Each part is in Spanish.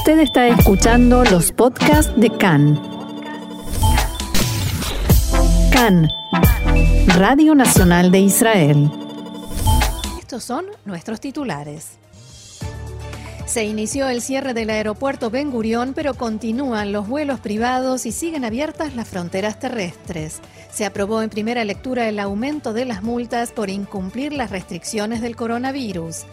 Usted está escuchando los podcasts de CAN. CAN, Radio Nacional de Israel. Estos son nuestros titulares. Se inició el cierre del aeropuerto Ben Gurión, pero continúan los vuelos privados y siguen abiertas las fronteras terrestres. Se aprobó en primera lectura el aumento de las multas por incumplir las restricciones del coronavirus.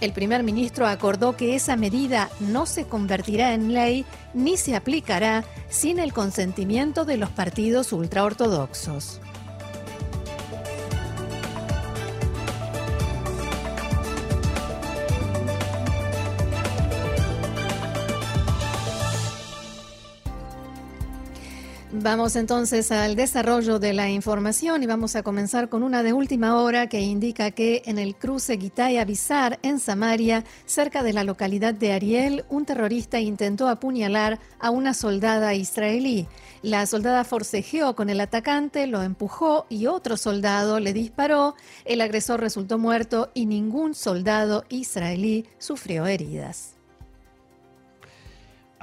El primer ministro acordó que esa medida no se convertirá en ley ni se aplicará sin el consentimiento de los partidos ultraortodoxos. Vamos entonces al desarrollo de la información y vamos a comenzar con una de última hora que indica que en el cruce Gitaya-Bizar, en Samaria, cerca de la localidad de Ariel, un terrorista intentó apuñalar a una soldada israelí. La soldada forcejeó con el atacante, lo empujó y otro soldado le disparó. El agresor resultó muerto y ningún soldado israelí sufrió heridas.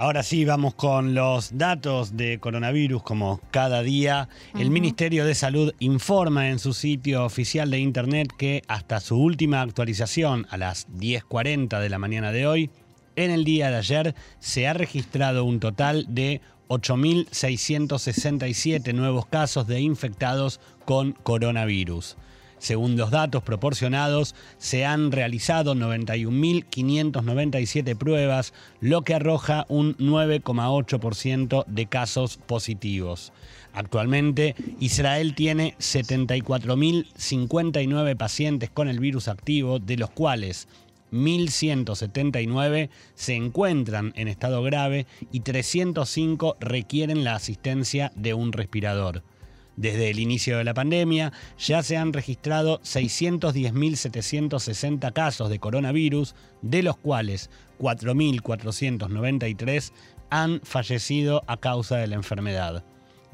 Ahora sí, vamos con los datos de coronavirus como cada día. El Ministerio de Salud informa en su sitio oficial de Internet que hasta su última actualización a las 10.40 de la mañana de hoy, en el día de ayer se ha registrado un total de 8.667 nuevos casos de infectados con coronavirus. Según los datos proporcionados, se han realizado 91.597 pruebas, lo que arroja un 9,8% de casos positivos. Actualmente, Israel tiene 74.059 pacientes con el virus activo, de los cuales 1.179 se encuentran en estado grave y 305 requieren la asistencia de un respirador. Desde el inicio de la pandemia ya se han registrado 610.760 casos de coronavirus, de los cuales 4.493 han fallecido a causa de la enfermedad.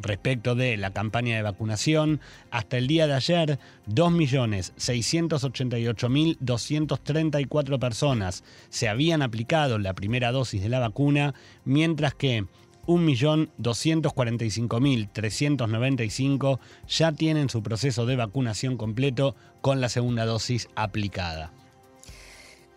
Respecto de la campaña de vacunación, hasta el día de ayer, 2.688.234 personas se habían aplicado la primera dosis de la vacuna, mientras que 1.245.395 ya tienen su proceso de vacunación completo con la segunda dosis aplicada.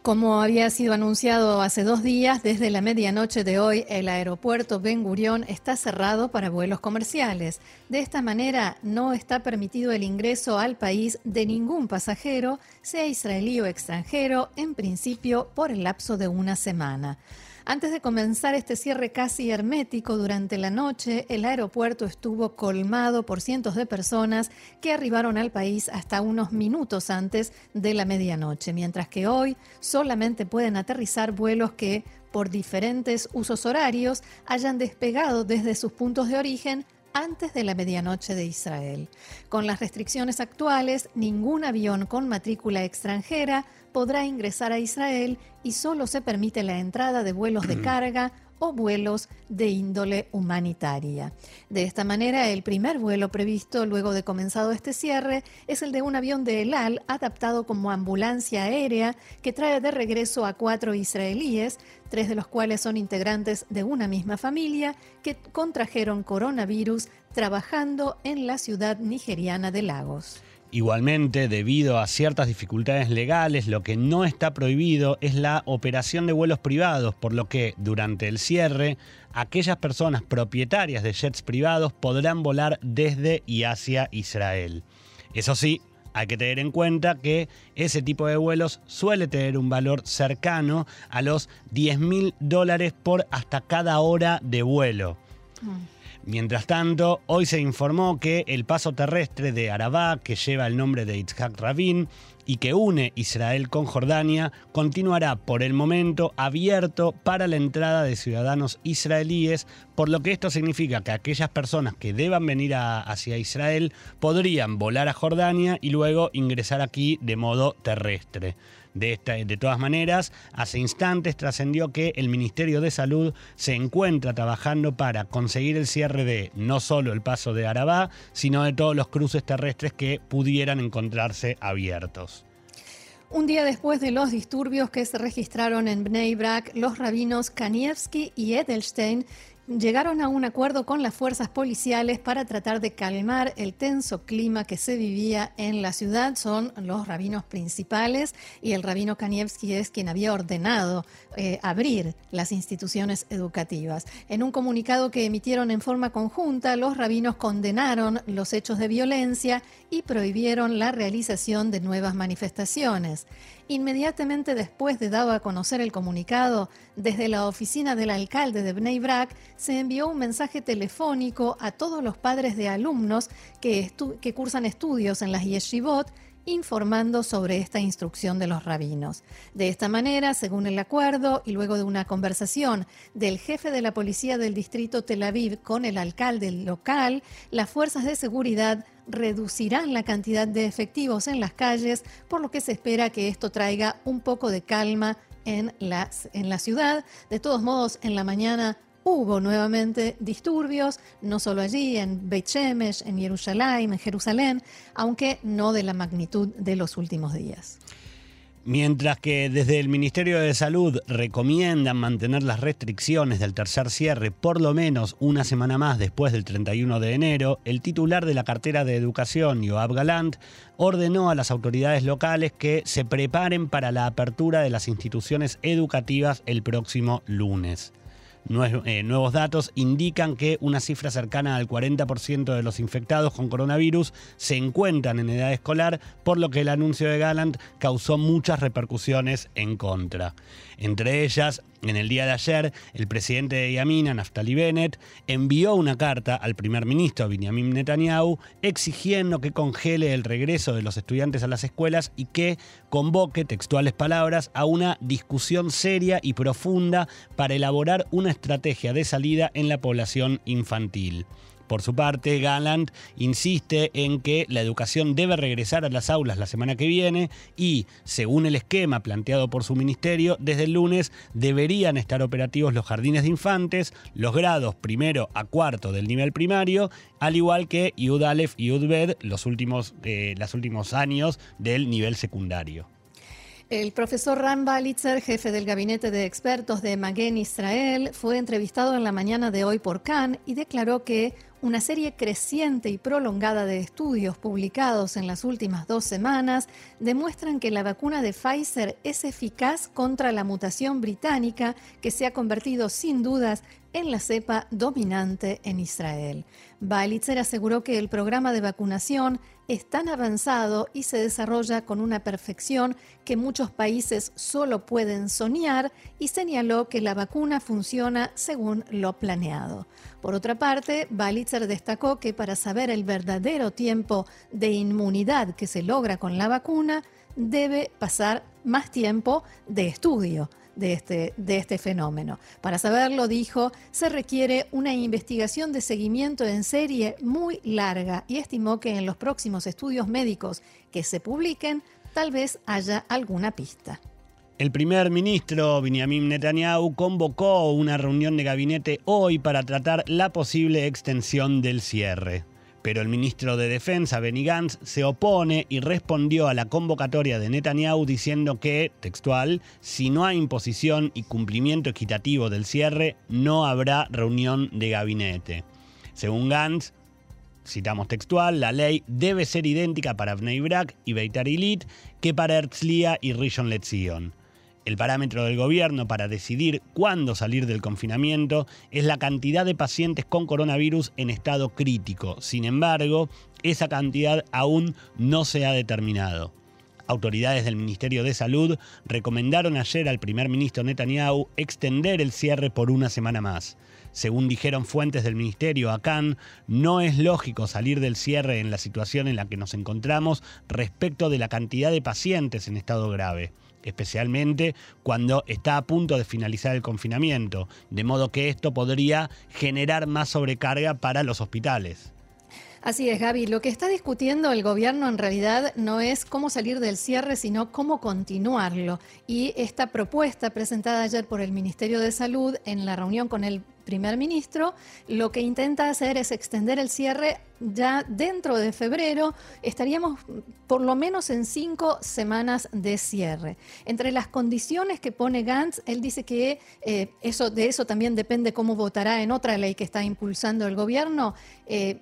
Como había sido anunciado hace dos días, desde la medianoche de hoy el aeropuerto Ben Gurión está cerrado para vuelos comerciales. De esta manera no está permitido el ingreso al país de ningún pasajero, sea israelí o extranjero, en principio por el lapso de una semana. Antes de comenzar este cierre casi hermético durante la noche, el aeropuerto estuvo colmado por cientos de personas que arribaron al país hasta unos minutos antes de la medianoche, mientras que hoy solamente pueden aterrizar vuelos que, por diferentes usos horarios, hayan despegado desde sus puntos de origen antes de la medianoche de Israel. Con las restricciones actuales, ningún avión con matrícula extranjera podrá ingresar a Israel y solo se permite la entrada de vuelos de carga o vuelos de índole humanitaria. De esta manera, el primer vuelo previsto luego de comenzado este cierre es el de un avión de El Al adaptado como ambulancia aérea que trae de regreso a cuatro israelíes, tres de los cuales son integrantes de una misma familia que contrajeron coronavirus trabajando en la ciudad nigeriana de Lagos. Igualmente, debido a ciertas dificultades legales, lo que no está prohibido es la operación de vuelos privados, por lo que durante el cierre, aquellas personas propietarias de jets privados podrán volar desde y hacia Israel. Eso sí, hay que tener en cuenta que ese tipo de vuelos suele tener un valor cercano a los 10 mil dólares por hasta cada hora de vuelo. Mientras tanto, hoy se informó que el paso terrestre de Arabá, que lleva el nombre de Itzhak Rabin y que une Israel con Jordania, continuará por el momento abierto para la entrada de ciudadanos israelíes, por lo que esto significa que aquellas personas que deban venir hacia Israel podrían volar a Jordania y luego ingresar aquí de modo terrestre. De, todas maneras, hace instantes trascendió que el Ministerio de Salud se encuentra trabajando para conseguir el cierre de no solo el paso de Arabá, sino de todos los cruces terrestres que pudieran encontrarse abiertos. Un día después de los disturbios que se registraron en Bnei Brak, los rabinos Kanievski y Edelstein llegaron a un acuerdo con las fuerzas policiales para tratar de calmar el tenso clima que se vivía en la ciudad. Son los rabinos principales y el rabino Kanievski es quien había ordenado eh, abrir las instituciones educativas. En un comunicado que emitieron en forma conjunta, los rabinos condenaron los hechos de violencia y prohibieron la realización de nuevas manifestaciones. Inmediatamente después de dado a conocer el comunicado, desde la oficina del alcalde de Bnei Brak se envió un mensaje telefónico a todos los padres de alumnos que, que cursan estudios en las yeshivot informando sobre esta instrucción de los rabinos. De esta manera, según el acuerdo y luego de una conversación del jefe de la policía del distrito Tel Aviv con el alcalde local, las fuerzas de seguridad reducirán la cantidad de efectivos en las calles, por lo que se espera que esto traiga un poco de calma en la, en la ciudad. De todos modos, en la mañana hubo nuevamente disturbios, no solo allí, en Beit Shemesh, en Jerusalén, en Jerusalén, aunque no de la magnitud de los últimos días. Mientras que desde el Ministerio de Salud recomiendan mantener las restricciones del tercer cierre por lo menos una semana más después del 31 de enero, el titular de la cartera de Educación, Yoav Galant, ordenó a las autoridades locales que se preparen para la apertura de las instituciones educativas el próximo lunes. Eh, nuevos datos indican que una cifra cercana al 40% de los infectados con coronavirus se encuentran en edad escolar, por lo que el anuncio de Gallant causó muchas repercusiones en contra. Entre ellas, en el día de ayer, el presidente de Yamina, Naftali Bennett, envió una carta al primer ministro Benjamin Netanyahu exigiendo que congele el regreso de los estudiantes a las escuelas y que convoque, textuales palabras, a una discusión seria y profunda para elaborar una estrategia de salida en la población infantil. Por su parte, Gallant insiste en que la educación debe regresar a las aulas la semana que viene y, según el esquema planteado por su ministerio, desde el lunes deberían estar operativos los jardines de infantes, los grados primero a cuarto del nivel primario, al igual que Yud Aleph y Yud los últimos, eh, los últimos años del nivel secundario. El profesor Ram Balitzer, jefe del gabinete de expertos de Magen Israel, fue entrevistado en la mañana de hoy por Khan y declaró que una serie creciente y prolongada de estudios publicados en las últimas dos semanas demuestran que la vacuna de Pfizer es eficaz contra la mutación británica que se ha convertido sin dudas en la cepa dominante en Israel. Balitzer aseguró que el programa de vacunación es tan avanzado y se desarrolla con una perfección que muchos países solo pueden soñar y señaló que la vacuna funciona según lo planeado. Por otra parte, Balitzer destacó que para saber el verdadero tiempo de inmunidad que se logra con la vacuna, debe pasar más tiempo de estudio de este, de este fenómeno. Para saberlo, dijo, se requiere una investigación de seguimiento en serie muy larga y estimó que en los próximos estudios médicos que se publiquen, tal vez haya alguna pista. El primer ministro Benjamin Netanyahu convocó una reunión de gabinete hoy para tratar la posible extensión del cierre. Pero el ministro de Defensa, Benny Gantz, se opone y respondió a la convocatoria de Netanyahu diciendo que, textual, si no hay imposición y cumplimiento equitativo del cierre, no habrá reunión de gabinete. Según Gantz, citamos textual, la ley debe ser idéntica para Bnei Brak y Beitar Ilit que para Herzliya y Rishon LeZion. El parámetro del gobierno para decidir cuándo salir del confinamiento es la cantidad de pacientes con coronavirus en estado crítico. Sin embargo, esa cantidad aún no se ha determinado. Autoridades del Ministerio de Salud recomendaron ayer al primer ministro Netanyahu extender el cierre por una semana más. Según dijeron fuentes del ministerio a no es lógico salir del cierre en la situación en la que nos encontramos respecto de la cantidad de pacientes en estado grave especialmente cuando está a punto de finalizar el confinamiento, de modo que esto podría generar más sobrecarga para los hospitales. Así es, Gaby. Lo que está discutiendo el gobierno en realidad no es cómo salir del cierre, sino cómo continuarlo. Y esta propuesta presentada ayer por el Ministerio de Salud en la reunión con el primer ministro, lo que intenta hacer es extender el cierre ya dentro de febrero. Estaríamos por lo menos en cinco semanas de cierre. Entre las condiciones que pone Gantz, él dice que eh, eso, de eso también depende cómo votará en otra ley que está impulsando el gobierno. Eh,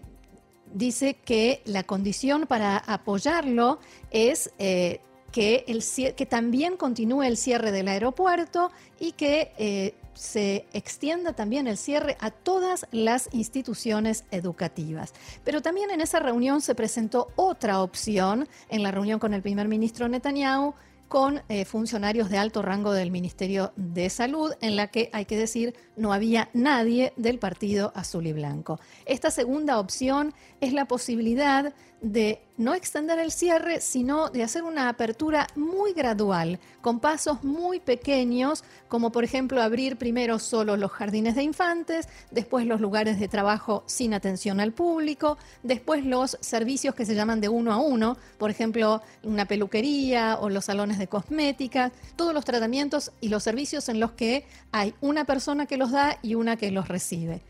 dice que la condición para apoyarlo es eh, que, el, que también continúe el cierre del aeropuerto y que se extienda también el cierre a todas las instituciones educativas. Pero también en esa reunión se presentó otra opción, en la reunión con el primer ministro Netanyahu, con eh, funcionarios de alto rango del Ministerio de Salud, en la que, hay que decir, no había nadie del Partido Azul y Blanco. Esta segunda opción es la posibilidad de no extender el cierre, sino de hacer una apertura muy gradual, con pasos muy pequeños, como por ejemplo abrir primero solo los jardines de infantes, después los lugares de trabajo sin atención al público, después los servicios que se llaman de uno a uno, por ejemplo, una peluquería o los salones de cosmética, todos los tratamientos y los servicios en los que hay una persona que los da y una que los recibe.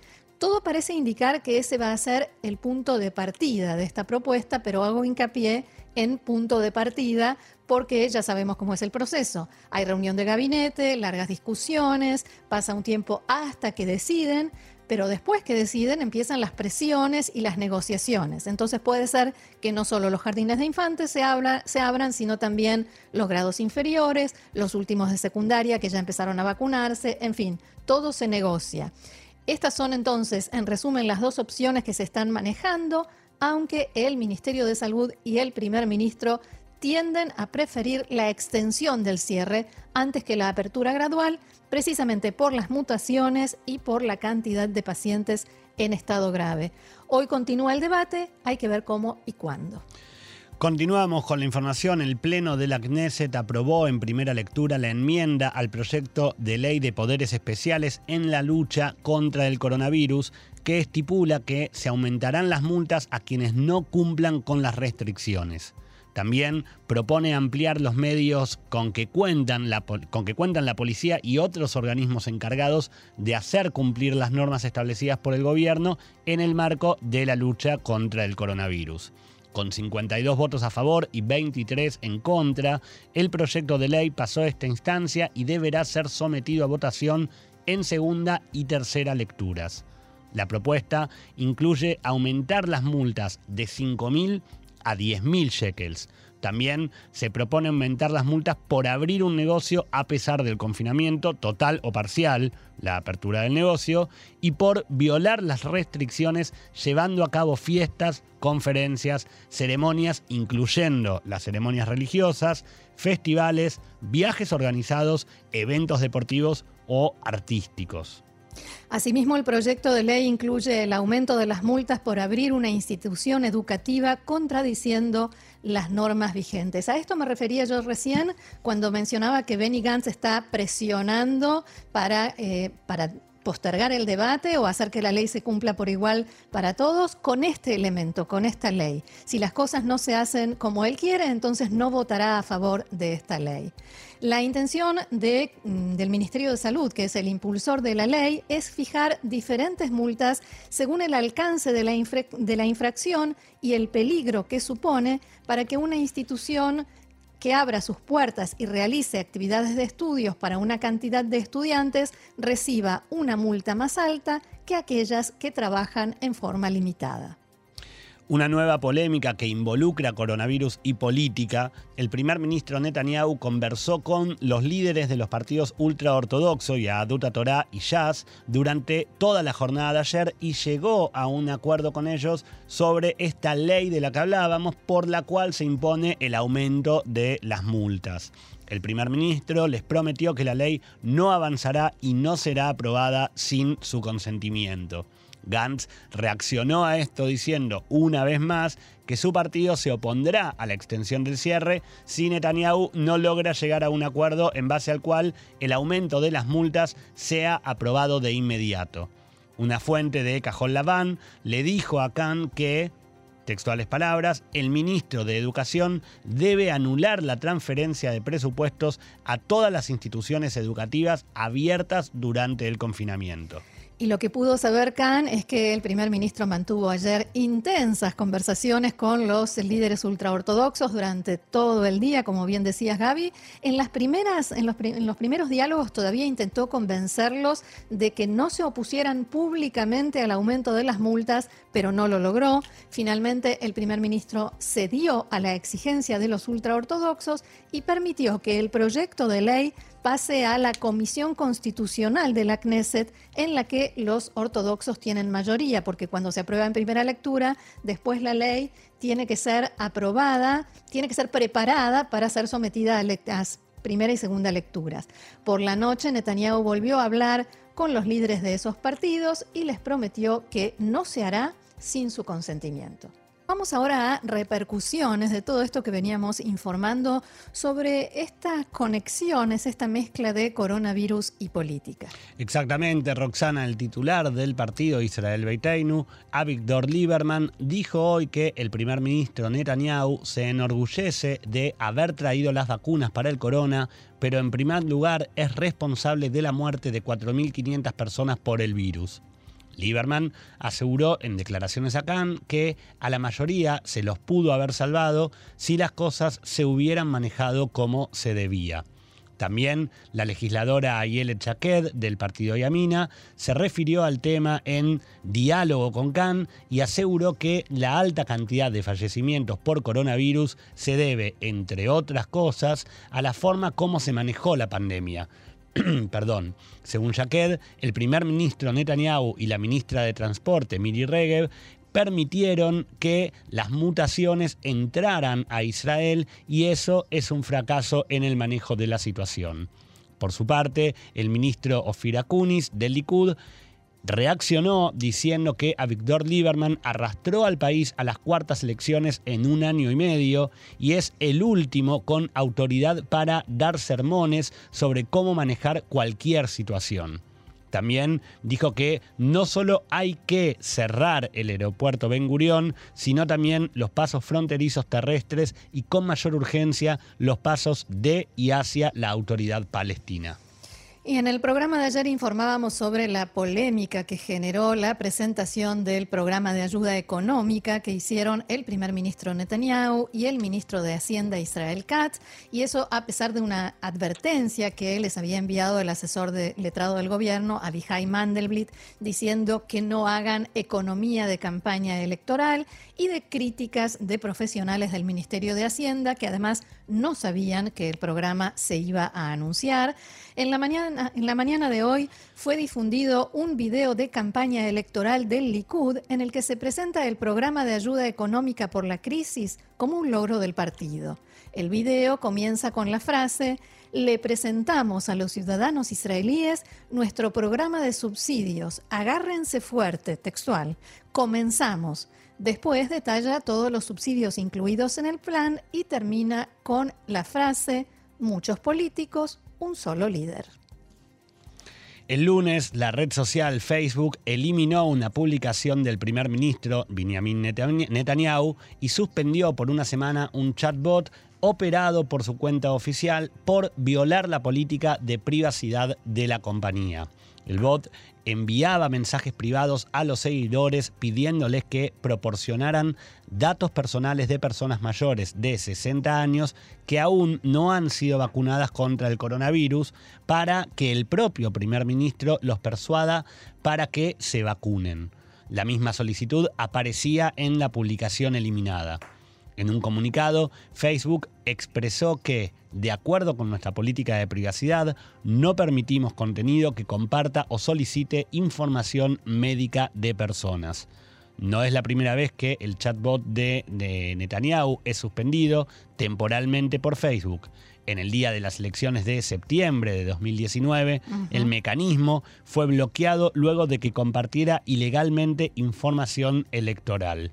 Todo parece indicar que ese va a ser el punto de partida de esta propuesta, pero hago hincapié en punto de partida porque ya sabemos cómo es el proceso. Hay reunión de gabinete, largas discusiones, pasa un tiempo hasta que deciden, pero después que deciden empiezan las presiones y las negociaciones. Entonces puede ser que no solo los jardines de infantes se, se abran, sino también los grados inferiores, los últimos de secundaria que ya empezaron a vacunarse, en fin, todo se negocia. Estas son entonces, en resumen, las dos opciones que se están manejando, aunque el Ministerio de Salud y el primer ministro tienden a preferir la extensión del cierre antes que la apertura gradual, precisamente por las mutaciones y por la cantidad de pacientes en estado grave. Hoy continúa el debate, hay que ver cómo y cuándo. Continuamos con la información. El Pleno de la Knesset aprobó en primera lectura la enmienda al proyecto de ley de poderes especiales en la lucha contra el coronavirus, que estipula que se aumentarán las multas a quienes no cumplan con las restricciones. También propone ampliar los medios con que, cuentan la, con que cuentan la policía y otros organismos encargados de hacer cumplir las normas establecidas por el gobierno en el marco de la lucha contra el coronavirus. Con 52 votos a favor y 23 en contra, el proyecto de ley pasó esta instancia y deberá ser sometido a votación en segunda y tercera lecturas. La propuesta incluye aumentar las multas de 5.000 a 10.000 shekels, también se propone aumentar las multas por abrir un negocio a pesar del confinamiento total o parcial, la apertura del negocio, y por violar las restricciones llevando a cabo fiestas, conferencias, ceremonias, incluyendo las ceremonias religiosas, festivales, viajes organizados, eventos deportivos o artísticos. Asimismo, el proyecto de ley incluye el aumento de las multas por abrir una institución educativa contradiciendo las normas vigentes. A esto me refería yo recién cuando mencionaba que Benny Gantz está presionando para, eh, para postergar el debate o hacer que la ley se cumpla por igual para todos con este elemento, con esta ley. Si las cosas no se hacen como él quiere, entonces no votará a favor de esta ley. La intención mm, del Ministerio de Salud, que es el impulsor de la ley, es fijar diferentes multas según el alcance de la, de la infracción y el peligro que supone para que una institución que abra sus puertas y realice actividades de estudios para una cantidad de estudiantes reciba una multa más alta que aquellas que trabajan en forma limitada una nueva polémica que involucra coronavirus y política, el primer ministro Netanyahu conversó con los líderes de los partidos ultraortodoxos, Yaduta Torah y Jazz, durante toda la jornada de ayer y llegó a un acuerdo con ellos sobre esta ley de la que hablábamos, por la cual se impone el aumento de las multas. El primer ministro les prometió que la ley no avanzará y no será aprobada sin su consentimiento. Gantz reaccionó a esto diciendo una vez más que su partido se opondrá a la extensión del cierre si Netanyahu no logra llegar a un acuerdo en base al cual el aumento de las multas sea aprobado de inmediato. Una fuente de Cajón Laván le dijo a Khan que textuales palabras, el ministro de Educación debe anular la transferencia de presupuestos a todas las instituciones educativas abiertas durante el confinamiento. Y lo que pudo saber Khan es que el primer ministro mantuvo ayer intensas conversaciones con los líderes ultraortodoxos durante todo el día, como bien decías Gaby. En las primeras, en los, en los primeros diálogos todavía intentó convencerlos de que no se opusieran públicamente al aumento de las multas, pero no lo logró. Finalmente, el primer ministro cedió a la exigencia de los ultraortodoxos y permitió que el proyecto de ley pase a la Comisión Constitucional de la Knesset, en la que los ortodoxos tienen mayoría, porque cuando se aprueba en primera lectura, después la ley tiene que ser aprobada, tiene que ser preparada para ser sometida a, las primera y segunda lecturas. Por la noche, Netanyahu volvió a hablar con los líderes de esos partidos y les prometió que no se hará sin su consentimiento. Vamos ahora a repercusiones de todo esto que veníamos informando sobre estas conexiones, esta mezcla de coronavirus y política. Exactamente, Roxana, el titular del partido Israel Beiteinu, Avigdor Lieberman, dijo hoy que el primer ministro Netanyahu se enorgullece de haber traído las vacunas para el corona, pero en primer lugar es responsable de la muerte de 4.500 personas por el virus. Lieberman aseguró en declaraciones a Cannes que a la mayoría se los pudo haber salvado si las cosas se hubieran manejado como se debía. También la legisladora Ayele Chaked del partido Yamina se refirió al tema en diálogo con Khan y aseguró que la alta cantidad de fallecimientos por coronavirus se debe, entre otras cosas, a la forma como se manejó la pandemia perdón, según Jaqued, el primer ministro Netanyahu y la ministra de Transporte, Miri Regev, permitieron que las mutaciones entraran a Israel y eso es un fracaso en el manejo de la situación. Por su parte, el ministro Ofir Akunis del Likud reaccionó diciendo que a Víctor Lieberman arrastró al país a las cuartas elecciones en un año y medio y es el último con autoridad para dar sermones sobre cómo manejar cualquier situación. También dijo que no solo hay que cerrar el aeropuerto Ben Gurión, sino también los pasos fronterizos terrestres y con mayor urgencia los pasos de y hacia la autoridad palestina. Y en el programa de ayer informábamos sobre la polémica que generó la presentación del programa de ayuda económica que hicieron el primer ministro Netanyahu y el ministro de Hacienda Israel Katz, y eso a pesar de una advertencia que les había enviado el asesor de letrado del gobierno, Abihai Mandelblit, diciendo que no hagan economía de campaña electoral y de críticas de profesionales del Ministerio de Hacienda que además no sabían que el programa se iba a anunciar. En la mañana, en la mañana de hoy fue difundido un video de campaña electoral del Likud en el que se presenta el programa de ayuda económica por la crisis como un logro del partido. El video comienza con la frase, le presentamos a los ciudadanos israelíes nuestro programa de subsidios, agárrense fuerte, textual, comenzamos. Después detalla todos los subsidios incluidos en el plan y termina con la frase, muchos políticos, un solo líder. El lunes, la red social Facebook eliminó una publicación del primer ministro Benjamin Netanyahu y suspendió por una semana un chatbot operado por su cuenta oficial por violar la política de privacidad de la compañía. El bot enviaba mensajes privados a los seguidores pidiéndoles que proporcionaran datos personales de personas mayores de 60 años que aún no han sido vacunadas contra el coronavirus para que el propio primer ministro los persuada para que se vacunen. La misma solicitud aparecía en la publicación eliminada. En un comunicado, Facebook expresó que, de acuerdo con nuestra política de privacidad, no permitimos contenido que comparta o solicite información médica de personas. No es la primera vez que el chatbot de, Netanyahu es suspendido temporalmente por Facebook. En el día de las elecciones de septiembre de 2019, el mecanismo fue bloqueado luego de que compartiera ilegalmente información electoral.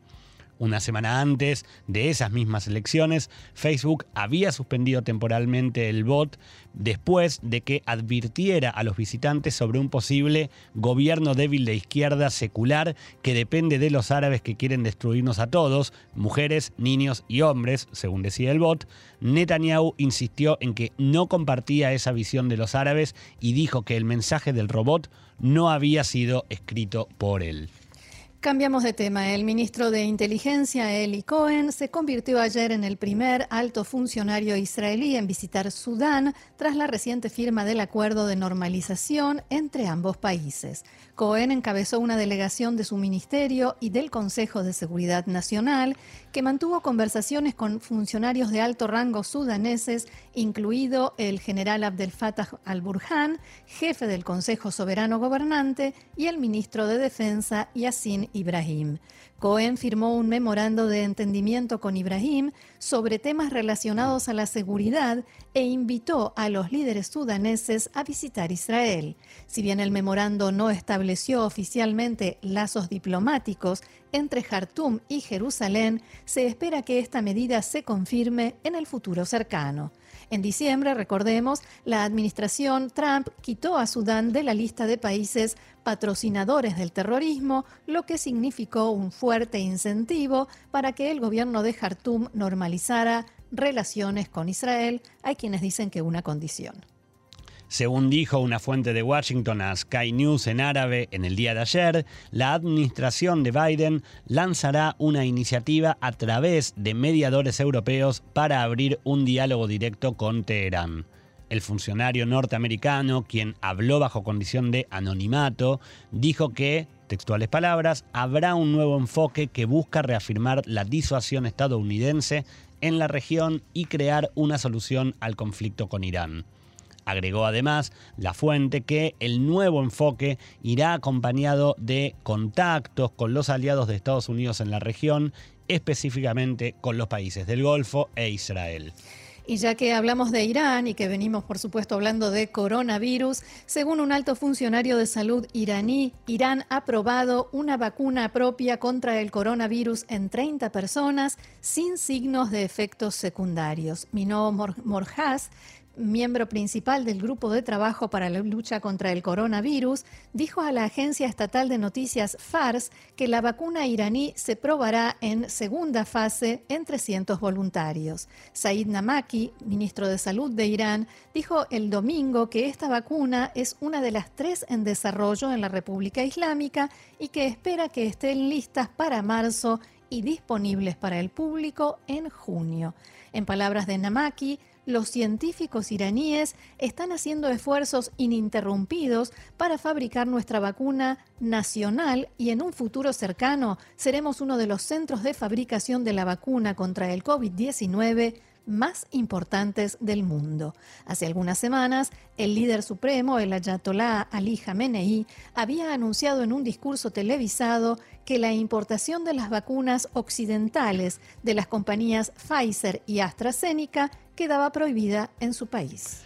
Una semana antes de esas mismas elecciones, Facebook había suspendido temporalmente el bot después de que advirtiera a los visitantes sobre un posible gobierno débil de izquierda secular que depende de los árabes que quieren destruirnos a todos, mujeres, niños y hombres, según decía el bot. Netanyahu insistió en que no compartía esa visión de los árabes y dijo que el mensaje del robot no había sido escrito por él. Cambiamos de tema. El ministro de Inteligencia, Eli Cohen, se convirtió ayer en el primer alto funcionario israelí en visitar Sudán tras la reciente firma del acuerdo de normalización entre ambos países. Cohen encabezó una delegación de su ministerio y del Consejo de Seguridad Nacional mantuvo conversaciones con funcionarios de alto rango sudaneses, incluido el general Abdel Fattah al-Burhan, jefe del Consejo Soberano Gobernante, y el ministro de Defensa, Yassin Ibrahim. Cohen firmó un memorando de entendimiento con Ibrahim sobre temas relacionados a la seguridad e invitó a los líderes sudaneses a visitar Israel. Si bien el memorando no estableció oficialmente lazos diplomáticos entre Jartum y Jerusalén, se espera que esta medida se confirme en el futuro cercano. En diciembre, recordemos, la administración Trump quitó a Sudán de la lista de países patrocinadores del terrorismo, lo que significó un fuerte incentivo para que el gobierno de Jartum normalizara relaciones con Israel. Hay quienes dicen que una condición. Según dijo una fuente de Washington a Sky News en árabe en el día de ayer, la administración de Biden lanzará una iniciativa a través de mediadores europeos para abrir un diálogo directo con Teherán. El funcionario norteamericano, quien habló bajo condición de anonimato, dijo que, textuales palabras, habrá un nuevo enfoque que busca reafirmar la disuasión estadounidense en la región y crear una solución al conflicto con Irán. Agregó además la fuente que el nuevo enfoque irá acompañado de contactos con los aliados de Estados Unidos en la región, específicamente con los países del Golfo e Israel. Y ya que hablamos de Irán y que venimos, por supuesto, hablando de coronavirus, según un alto funcionario de salud iraní, Irán ha probado una vacuna propia contra el coronavirus en 30 personas sin signos de efectos secundarios. Mino Morjaz miembro principal del Grupo de Trabajo para la Lucha contra el Coronavirus, dijo a la agencia estatal de noticias FARS que la vacuna iraní se probará en segunda fase en 300 voluntarios. Said Namaki, ministro de Salud de Irán, dijo el domingo que esta vacuna es una de las tres en desarrollo en la República Islámica y que espera que estén listas para marzo y disponibles para el público en junio. En palabras de Namaki, los científicos iraníes están haciendo esfuerzos ininterrumpidos para fabricar nuestra vacuna nacional y en un futuro cercano seremos uno de los centros de fabricación de la vacuna contra el COVID-19 más importantes del mundo. Hace algunas semanas, el líder supremo, el ayatolá Ali Khamenei, había anunciado en un discurso televisado que la importación de las vacunas occidentales de las compañías Pfizer y AstraZeneca quedaba prohibida en su país.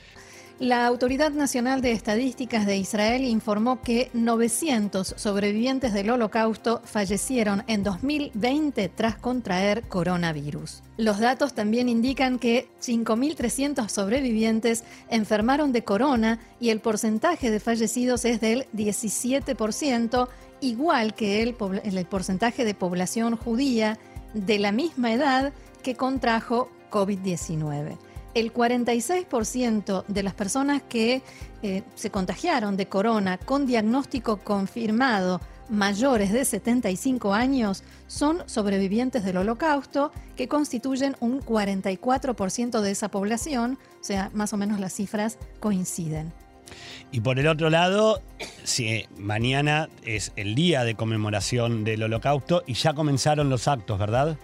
La Autoridad Nacional de Estadísticas de Israel informó que 900 sobrevivientes del holocausto fallecieron en 2020 tras contraer coronavirus. Los datos también indican que 5.300 sobrevivientes enfermaron de corona y el porcentaje de fallecidos es del 17%, igual que el, el porcentaje de población judía de la misma edad que contrajo COVID-19 el 46% de las personas que eh, se contagiaron de corona con diagnóstico confirmado mayores de 75 años son sobrevivientes del holocausto, que constituyen un 44% de esa población, o sea, más o menos las cifras coinciden. Y por el otro lado, si mañana es el día de conmemoración del holocausto y ya comenzaron los actos, ¿verdad?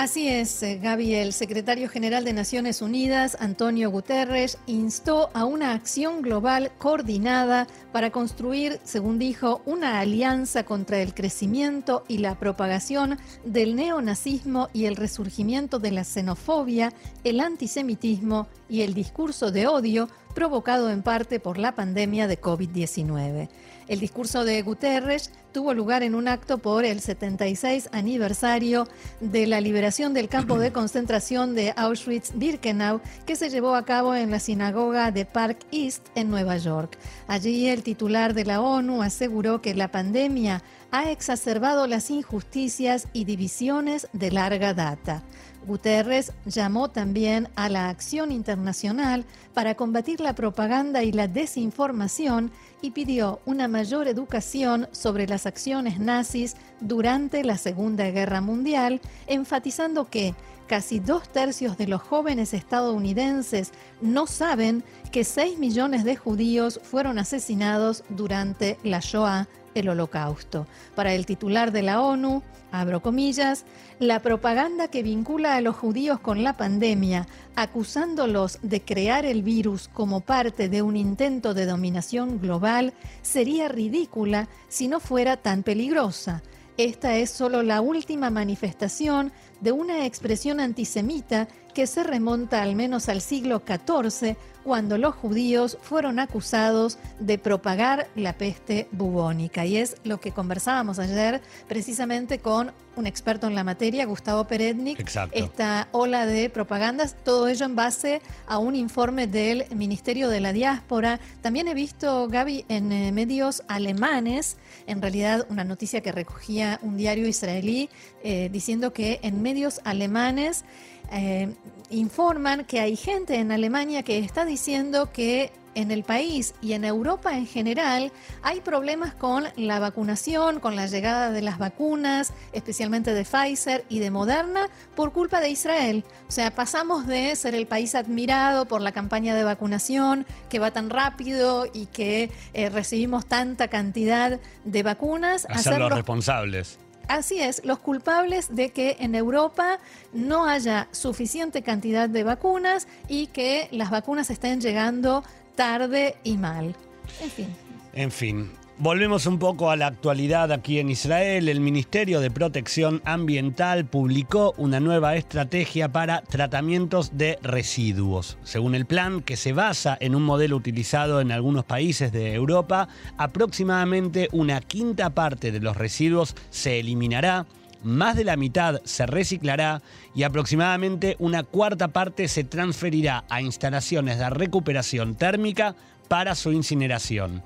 Así es, eh, Gaby. El secretario general de Naciones Unidas, Antonio Guterres, instó a una acción global coordinada para construir, según dijo, una alianza contra el crecimiento y la propagación del neonazismo y el resurgimiento de la xenofobia, el antisemitismo y el discurso de odio provocado en parte por la pandemia de COVID-19. El discurso de Guterres tuvo lugar en un acto por el 76 aniversario de la liberación del campo de concentración de Auschwitz-Birkenau, que se llevó a cabo en la sinagoga de Park East en Nueva York. Allí el titular de la ONU aseguró que la pandemia ha exacerbado las injusticias y divisiones de larga data. Guterres llamó también a la acción internacional para combatir la propaganda y la desinformación y pidió una mayor educación sobre las acciones nazis durante la Segunda Guerra Mundial, enfatizando que casi dos tercios de los jóvenes estadounidenses no saben que 6 millones de judíos fueron asesinados durante la Shoah el holocausto. Para el titular de la ONU, abro comillas, la propaganda que vincula a los judíos con la pandemia, acusándolos de crear el virus como parte de un intento de dominación global, sería ridícula si no fuera tan peligrosa. Esta es solo la última manifestación de una expresión antisemita que se remonta al menos al siglo XIV, cuando los judíos fueron acusados de propagar la peste bubónica. Y es lo que conversábamos ayer precisamente con un experto en la materia, Gustavo Perednik. Esta ola de propagandas, todo ello en base a un informe del Ministerio de la Diáspora. También he visto, Gaby, en eh, medios alemanes, en realidad una noticia que recogía un diario israelí, eh, diciendo que en medios alemanes eh, informan que hay gente en Alemania que está diciendo que en el país y en Europa en general hay problemas con la vacunación, con la llegada de las vacunas, especialmente de Pfizer y de Moderna, por culpa de Israel. O sea, pasamos de ser el país admirado por la campaña de vacunación, que va tan rápido y que eh, recibimos tanta cantidad de vacunas, a, ser los responsables Así es, los culpables de que en Europa no haya suficiente cantidad de vacunas y que las vacunas estén llegando tarde y mal. En fin. En fin, Volvemos un poco a la actualidad aquí en Israel. El Ministerio de Protección Ambiental publicó una nueva estrategia para tratamientos de residuos. Según el plan, que se basa en un modelo utilizado en algunos países de Europa, aproximadamente una quinta parte de los residuos se eliminará, más de la mitad se reciclará y aproximadamente una cuarta parte se transferirá a instalaciones de recuperación térmica para su incineración.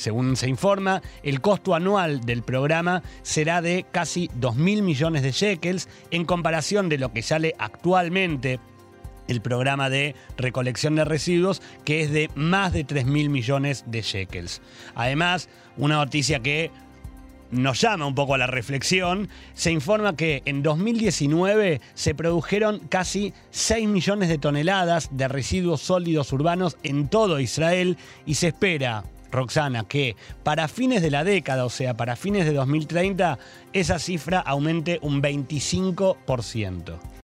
Según se informa, el costo anual del programa será de casi 2.000 millones de shekels en comparación de lo que sale actualmente el programa de recolección de residuos, que es de más de 3.000 millones de shekels. Además, una noticia que nos llama un poco a la reflexión, se informa que en 2019 se produjeron casi 6 millones de toneladas de residuos sólidos urbanos en todo Israel y se espera Roxana, que para fines de la década, o sea, para fines de 2030, esa cifra aumente un 25%.